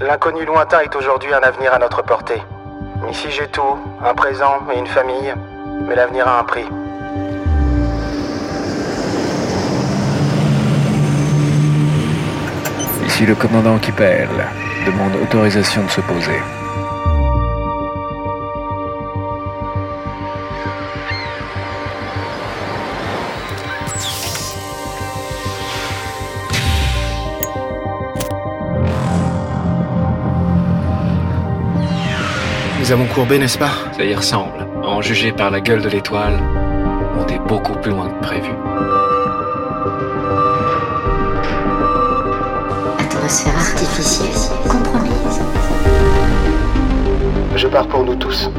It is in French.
L'inconnu lointain est aujourd'hui un avenir à notre portée. Ici j'ai tout, un présent et une famille, mais l'avenir a un prix. Ici le commandant qui perle demande autorisation de se poser. Nous avons courbé, n'est-ce pas Ça y ressemble. En juger par la gueule de l'étoile, on est beaucoup plus loin que prévu. Atmosphère artificielle compromise. Je pars pour nous tous.